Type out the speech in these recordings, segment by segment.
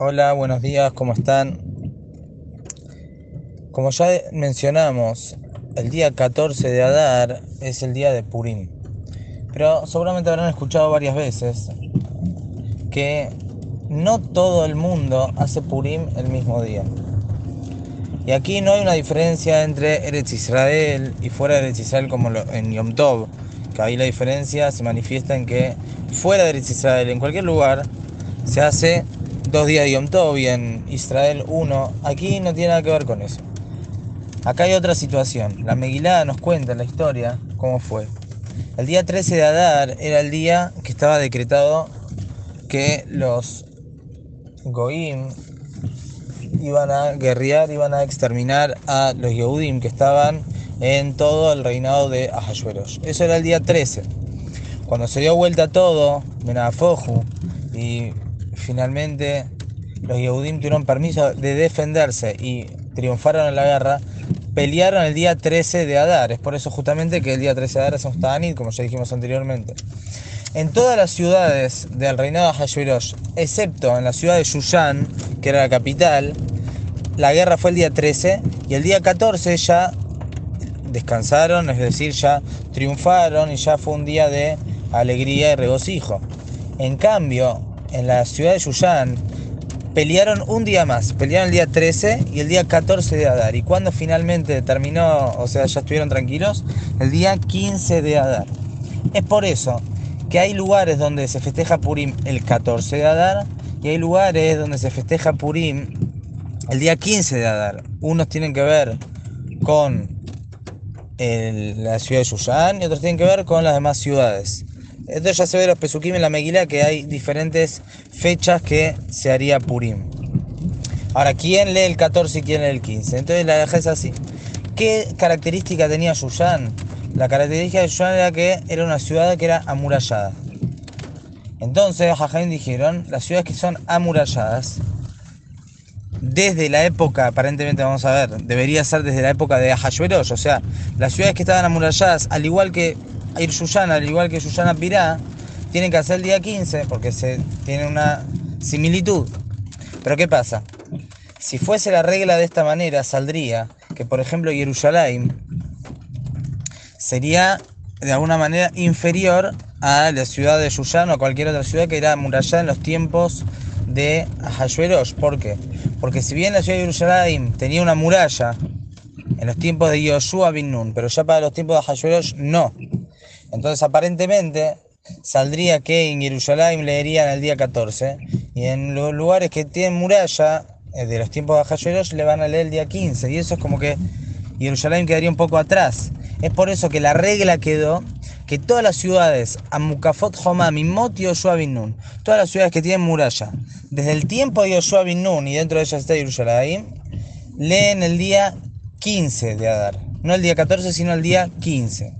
Hola, buenos días, ¿cómo están? Como ya mencionamos, el día 14 de Adar es el día de Purim. Pero seguramente habrán escuchado varias veces que no todo el mundo hace Purim el mismo día. Y aquí no hay una diferencia entre Eretz Israel y fuera de Eretz Israel como en Yom Tov, que ahí la diferencia se manifiesta en que fuera de Eretz Israel, en cualquier lugar, se hace dos días de Yom Tov y en Israel uno. Aquí no tiene nada que ver con eso. Acá hay otra situación. La Megilá nos cuenta la historia cómo fue. El día 13 de Adar era el día que estaba decretado que los Goim iban a guerrear, iban a exterminar a los Yehudim que estaban en todo el reinado de Ahasueros. Eso era el día 13. Cuando se dio vuelta todo, Menafoju, y finalmente los Yehudim tuvieron permiso de defenderse y triunfaron en la guerra, pelearon el día 13 de Adar. Es por eso justamente que el día 13 de Adar es un Tanit, como ya dijimos anteriormente. En todas las ciudades del reinado de Hashverosh, excepto en la ciudad de Yushan, que era la capital, la guerra fue el día 13 y el día 14 ya descansaron, es decir, ya triunfaron y ya fue un día de alegría y regocijo. En cambio, en la ciudad de Yushan pelearon un día más, pelearon el día 13 y el día 14 de Adar. ¿Y cuando finalmente terminó, o sea, ya estuvieron tranquilos? El día 15 de Adar. Es por eso que hay lugares donde se festeja Purim el 14 de Adar y hay lugares donde se festeja Purim el día 15 de Adar. Unos tienen que ver con la ciudad de Yushan y otros tienen que ver con las demás ciudades. Esto ya se ve los Pesukim en la Meguila que hay diferentes fechas que se haría Purim. Ahora, ¿quién lee el 14 y quién lee el 15? Entonces la es así. ¿Qué característica tenía Yushan? La característica de Yushan era que era una ciudad que era amurallada. Entonces, Jajain dijeron, las ciudades que son amuralladas, desde la época, aparentemente vamos a ver, debería ser desde la época de Ahashverosh, o sea, las ciudades que estaban amuralladas, al igual que Ir Susana, al igual que Susana Pirá, tienen que hacer el día 15 porque se tiene una similitud. Pero ¿qué pasa? Si fuese la regla de esta manera, saldría que, por ejemplo, Jerusalén sería de alguna manera inferior a la ciudad de Yushan o cualquier otra ciudad que era amurallada en los tiempos de Ahasuerosh. ¿Por qué? Porque si bien la ciudad de Jerusalén tenía una muralla en los tiempos de Yoshua bin Nun, pero ya para los tiempos de Ahasuerosh no. Entonces, aparentemente, saldría que en Jerusalén leerían el día 14 y en los lugares que tienen muralla eh, de los tiempos de Hashverosh le van a leer el día 15 y eso es como que Jerusalén quedaría un poco atrás. Es por eso que la regla quedó que todas las ciudades, Amukafot Homam y Mot Yoshua Bin todas las ciudades que tienen muralla, desde el tiempo de Yoshua Bin y dentro de ellas está Jerusalén, leen el día 15 de Adar. No el día 14, sino el día 15.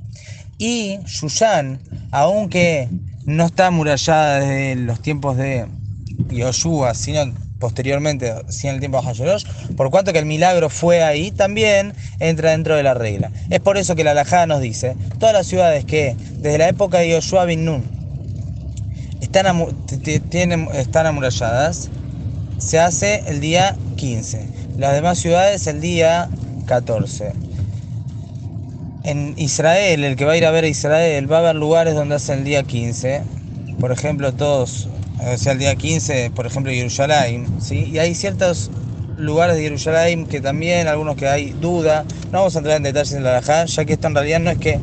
Y Yushan, aunque no está amurallada desde los tiempos de Yoshua, sino posteriormente, sino en el tiempo de Hashorosh, por cuanto que el milagro fue ahí, también entra dentro de la regla. Es por eso que la Alajá nos dice, todas las ciudades que desde la época de Yoshua bin Nun están, tienen, están amuralladas, se hace el día 15. Las demás ciudades el día 14 en Israel, el que va a ir a ver a Israel, va a haber lugares donde hacen el día 15, por ejemplo, todos, o sea, el día 15, por ejemplo, Jerusalén, ¿sí? Y hay ciertos lugares de Jerusalén que también, algunos que hay duda, no vamos a entrar en detalles en la Alajá, ya que esto en realidad no es que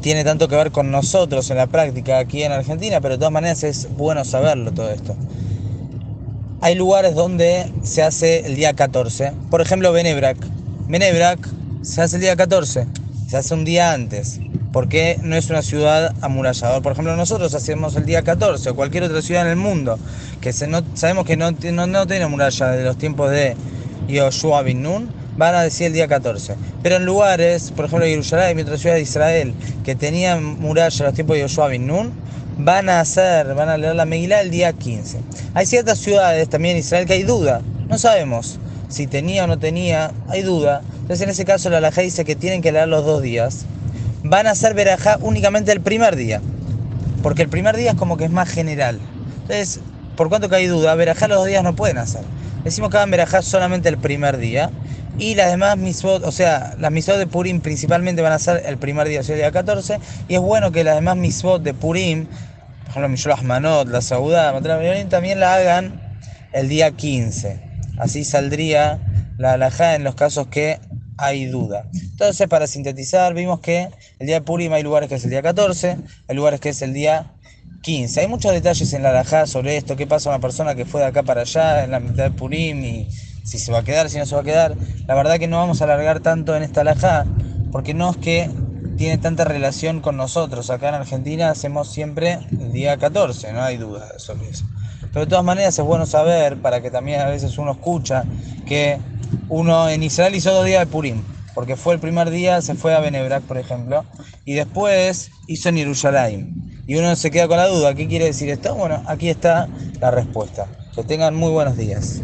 tiene tanto que ver con nosotros en la práctica aquí en Argentina, pero de todas maneras es bueno saberlo todo esto. Hay lugares donde se hace el día 14, por ejemplo, Benebrak. Benebrak se hace el día 14, se hace un día antes, porque no es una ciudad amurallada. Por ejemplo, nosotros hacemos el día 14, o cualquier otra ciudad en el mundo, que se no, sabemos que no, no, tiene muralla de los tiempos de Yoshua bin Nun, van a decir el día 14. Pero en lugares, por ejemplo, Jerusalén y otras ciudades de Israel, que tenían muralla en los tiempos de Yoshua bin Nun, van a hacer, van a leer la Megilá el día 15. Hay ciertas ciudades también en Israel que hay duda, no sabemos si tenía o no tenía, hay duda. Entonces en ese caso la alajá dice que tienen que leer los dos días. Van a hacer verajá únicamente el primer día. Porque el primer día es como que es más general. Entonces por cuanto que hay duda, verajá los dos días no pueden hacer. Decimos que hagan verajá solamente el primer día. Y las demás misbot, o sea, las misbot de Purim principalmente van a ser el primer día, o sea, el día 14. Y es bueno que las demás misbot de Purim, por ejemplo, Misholah Manot, la Saudá, también la hagan el día 15. Así saldría la alajá en los casos que hay duda. Entonces, para sintetizar, vimos que el día de Purim hay lugares que es el día 14, hay lugares que es el día 15. Hay muchos detalles en la alajá sobre esto, qué pasa a una persona que fue de acá para allá en la mitad de Purim y si se va a quedar, si no se va a quedar. La verdad que no vamos a alargar tanto en esta alajá, porque no es que tiene tanta relación con nosotros. Acá en Argentina hacemos siempre el día 14, no hay duda sobre eso. Pero de todas maneras es bueno saber, para que también a veces uno escucha, que uno en Israel hizo dos días de Purim, porque fue el primer día, se fue a Benebrak, por ejemplo, y después hizo en Jerusalén. Y uno se queda con la duda, ¿qué quiere decir esto? Bueno, aquí está la respuesta. Que tengan muy buenos días.